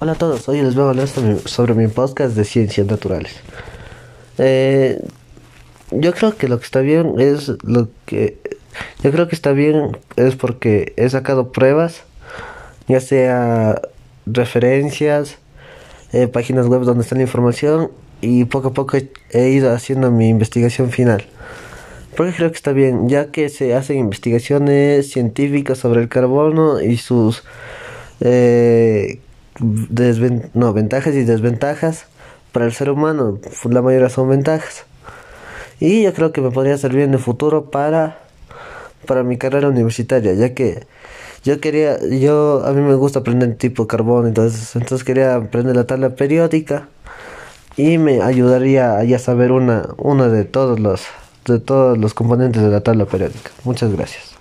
Hola a todos, hoy les voy a hablar sobre mi, podcast de ciencias naturales. Eh, yo creo que lo que está bien es lo que yo creo que está bien es porque he sacado pruebas, ya sea referencias, eh, páginas web donde está la información y poco a poco he ido haciendo mi investigación final. Porque creo que está bien, ya que se hacen investigaciones científicas sobre el carbono y sus eh, no, ventajas y desventajas para el ser humano. La mayoría son ventajas. Y yo creo que me podría servir en el futuro para, para mi carrera universitaria, ya que yo quería, yo a mí me gusta aprender tipo carbono, entonces, entonces quería aprender la tabla periódica y me ayudaría a ya saber una, una de todos los de todos los componentes de la tabla periódica. Muchas gracias.